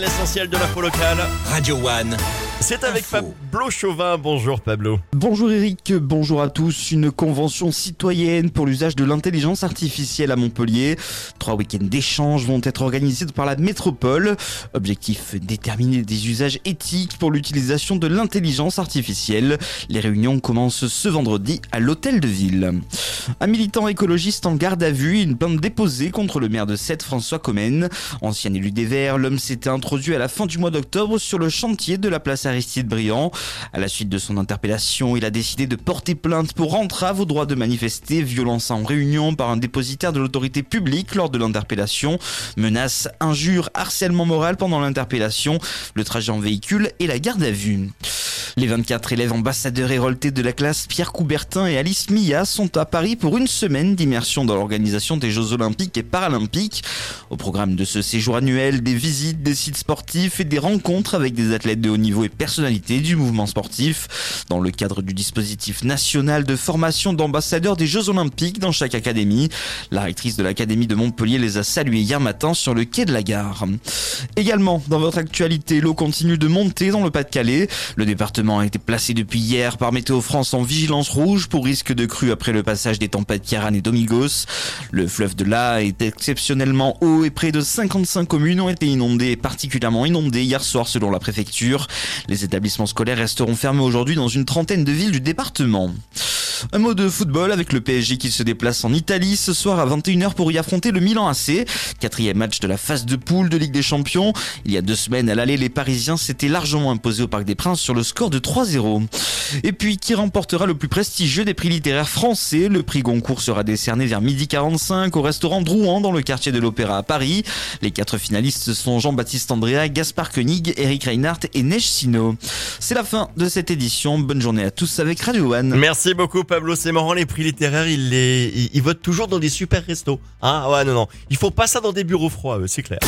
L'essentiel de l'info locale, Radio One. C'est avec. Pablo Chauvin. Bonjour Pablo. Bonjour Eric, bonjour à tous. Une convention citoyenne pour l'usage de l'intelligence artificielle à Montpellier. Trois week-ends d'échanges vont être organisés par la métropole. Objectif déterminer des usages éthiques pour l'utilisation de l'intelligence artificielle. Les réunions commencent ce vendredi à l'hôtel de ville. Un militant écologiste en garde à vue, une plainte déposée contre le maire de Sète, François Comène. Ancien élu des Verts, l'homme s'était introduit à la fin du mois d'octobre sur le chantier de la place Aristide Briand. À la suite de son interpellation, il a décidé de porter plainte pour entrave au droit de manifester, violence en réunion par un dépositaire de l'autorité publique lors de l'interpellation, menaces, injures, harcèlement moral pendant l'interpellation, le trajet en véhicule et la garde à vue. Les 24 élèves ambassadeurs héroltés de la classe Pierre Coubertin et Alice Mia sont à Paris pour une semaine d'immersion dans l'organisation des Jeux Olympiques et Paralympiques. Au programme de ce séjour annuel, des visites, des sites sportifs et des rencontres avec des athlètes de haut niveau et personnalités du mouvement sportif. Dans le cadre du dispositif national de formation d'ambassadeurs des Jeux Olympiques dans chaque académie, la rectrice de l'académie de Montpellier les a salués hier matin sur le quai de la gare. Également, dans votre actualité, l'eau continue de monter dans le Pas-de-Calais. Le département a été placé depuis hier par Météo France en vigilance rouge pour risque de crue après le passage des tempêtes Kiaran et Domingos. Le fleuve de l'A est exceptionnellement haut et près de 55 communes ont été inondées, particulièrement inondées hier soir selon la préfecture. Les établissements scolaires resteront fermés aujourd'hui dans une trentaine de villes du département. Un mot de football avec le PSG qui se déplace en Italie ce soir à 21h pour y affronter le Milan AC. Quatrième match de la phase de poule de Ligue des Champions. Il y a deux semaines à l'aller, les Parisiens s'étaient largement imposés au Parc des Princes sur le score de 3-0. Et puis, qui remportera le plus prestigieux des prix littéraires français? Le prix Goncourt sera décerné vers midi 45 au restaurant Drouan dans le quartier de l'Opéra à Paris. Les quatre finalistes sont Jean-Baptiste Andrea, Gaspard Koenig, Eric Reinhardt et Neige Sino. C'est la fin de cette édition. Bonne journée à tous avec Radio One. Merci beaucoup Pablo. C'est marrant les prix littéraires, ils les, ils, ils votent toujours dans des super restos. Ah ouais non non, il faut pas ça dans des bureaux froids, c'est clair.